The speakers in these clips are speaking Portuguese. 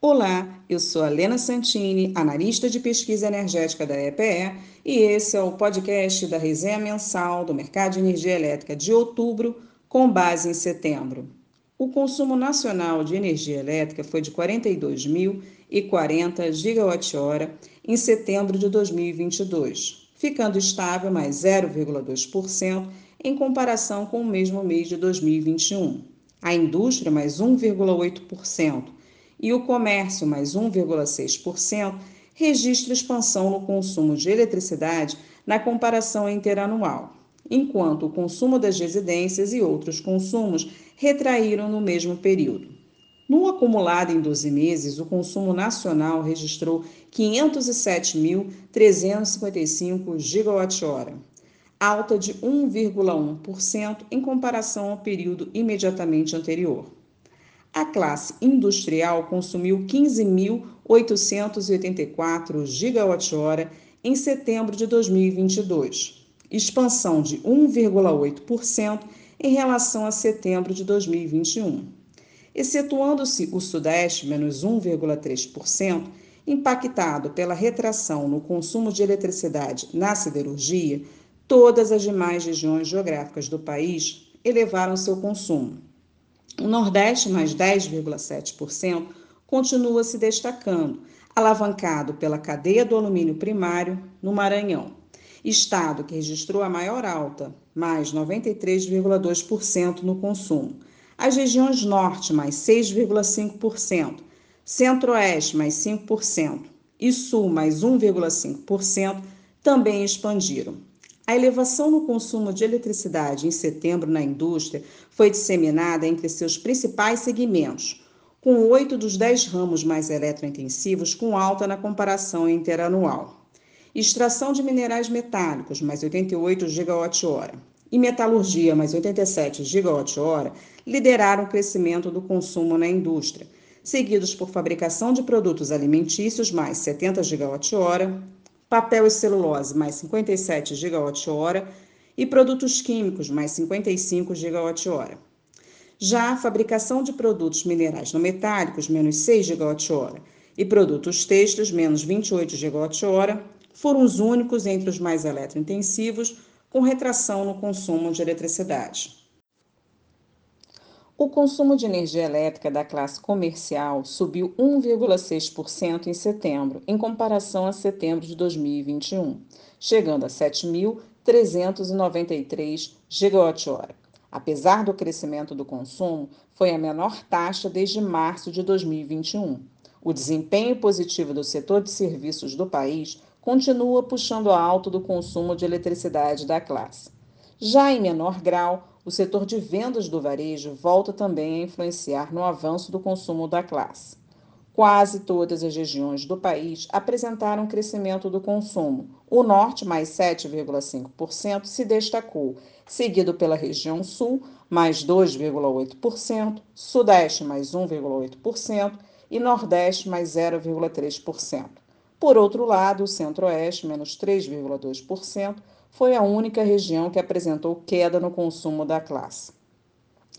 Olá, eu sou a Lena Santini, analista de pesquisa energética da EPE, e esse é o podcast da resenha mensal do mercado de energia elétrica de outubro, com base em setembro. O consumo nacional de energia elétrica foi de 42.040 gigawatt-hora em setembro de 2022, ficando estável mais 0,2% em comparação com o mesmo mês de 2021. A indústria mais 1,8% e o comércio mais 1,6% registra expansão no consumo de eletricidade na comparação interanual enquanto o consumo das residências e outros consumos retraíram no mesmo período. No acumulado em 12 meses, o consumo nacional registrou 507.355 gigawatt-hora, alta de 1,1% em comparação ao período imediatamente anterior. A classe industrial consumiu 15.884 gigawatt-hora em setembro de 2022 expansão de 1,8% em relação a setembro de 2021. Excetuando-se o Sudeste, menos 1,3%, impactado pela retração no consumo de eletricidade na siderurgia, todas as demais regiões geográficas do país elevaram seu consumo. O Nordeste, mais 10,7%, continua se destacando, alavancado pela cadeia do alumínio primário no Maranhão estado que registrou a maior alta, mais 93,2% no consumo. As regiões Norte, mais 6,5%, Centro-Oeste, mais 5% e Sul, mais 1,5%, também expandiram. A elevação no consumo de eletricidade em setembro na indústria foi disseminada entre seus principais segmentos, com oito dos dez ramos mais eletrointensivos com alta na comparação interanual. Extração de minerais metálicos, mais 88 gigawatt-hora, e metalurgia, mais 87 gigawatt-hora, lideraram o crescimento do consumo na indústria, seguidos por fabricação de produtos alimentícios, mais 70 gigawatt-hora, papel e celulose, mais 57 gigawatt-hora, e produtos químicos, mais 55 gigawatt-hora. Já a fabricação de produtos minerais não metálicos, menos 6 gigawatt-hora, e produtos têxteis, menos 28 gigawatt-hora, foram os únicos entre os mais eletrointensivos com retração no consumo de eletricidade. O consumo de energia elétrica da classe comercial subiu 1,6% em setembro, em comparação a setembro de 2021, chegando a 7.393 gigawatt-hora. Apesar do crescimento do consumo, foi a menor taxa desde março de 2021. O desempenho positivo do setor de serviços do país continua puxando alto do consumo de eletricidade da classe. Já em menor grau, o setor de vendas do varejo volta também a influenciar no avanço do consumo da classe. Quase todas as regiões do país apresentaram crescimento do consumo. O norte, mais 7,5%, se destacou, seguido pela região sul, mais 2,8%, sudeste, mais 1,8% e nordeste, mais 0,3%. Por outro lado, o Centro-Oeste, menos 3,2%, foi a única região que apresentou queda no consumo da classe.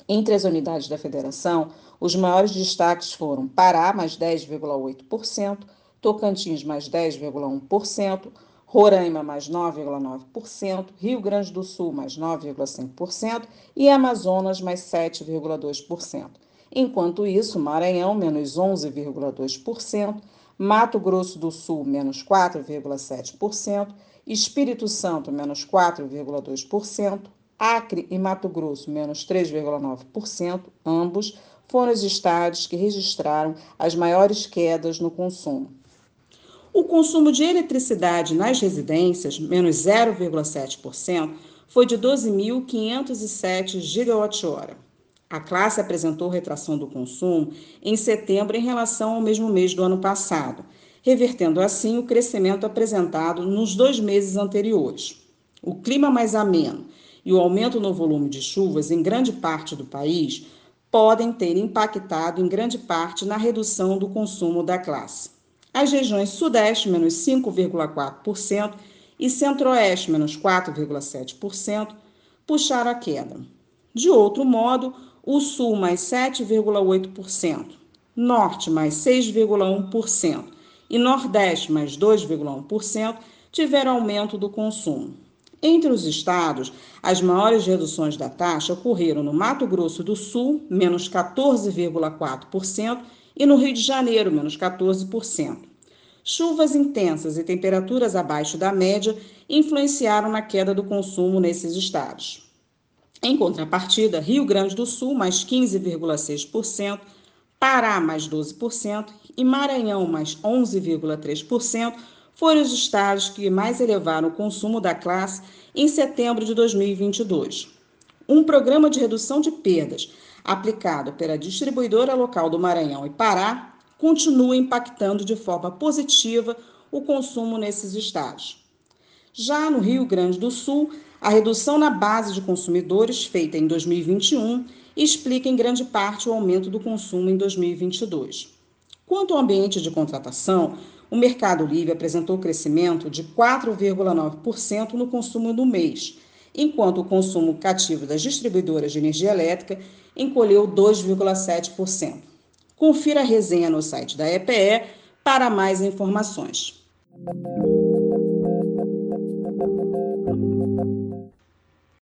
Entre as unidades da federação, os maiores destaques foram Pará, mais 10,8%, Tocantins, mais 10,1%, Roraima, mais 9,9%, Rio Grande do Sul, mais 9,5% e Amazonas, mais 7,2%. Enquanto isso, Maranhão, menos 11,2%, Mato Grosso do Sul, menos 4,7%, Espírito Santo, menos 4,2%, Acre e Mato Grosso, menos 3,9%, ambos foram os estados que registraram as maiores quedas no consumo. O consumo de eletricidade nas residências, menos 0,7%, foi de 12.507 gigawatt-hora. A classe apresentou retração do consumo em setembro em relação ao mesmo mês do ano passado, revertendo assim o crescimento apresentado nos dois meses anteriores. O clima mais ameno e o aumento no volume de chuvas em grande parte do país podem ter impactado em grande parte na redução do consumo da classe. As regiões Sudeste, menos 5,4%, e Centro-Oeste, menos 4,7%, puxaram a queda. De outro modo, o Sul mais 7,8%, Norte mais 6,1% e Nordeste mais 2,1% tiveram aumento do consumo. Entre os estados, as maiores reduções da taxa ocorreram no Mato Grosso do Sul, menos 14,4%, e no Rio de Janeiro, menos 14%. Chuvas intensas e temperaturas abaixo da média influenciaram na queda do consumo nesses estados. Em contrapartida, Rio Grande do Sul, mais 15,6%, Pará, mais 12% e Maranhão, mais 11,3%, foram os estados que mais elevaram o consumo da classe em setembro de 2022. Um programa de redução de perdas aplicado pela distribuidora local do Maranhão e Pará continua impactando de forma positiva o consumo nesses estados. Já no Rio Grande do Sul, a redução na base de consumidores feita em 2021 explica em grande parte o aumento do consumo em 2022. Quanto ao ambiente de contratação, o Mercado Livre apresentou crescimento de 4,9% no consumo do mês, enquanto o consumo cativo das distribuidoras de energia elétrica encolheu 2,7%. Confira a resenha no site da EPE para mais informações.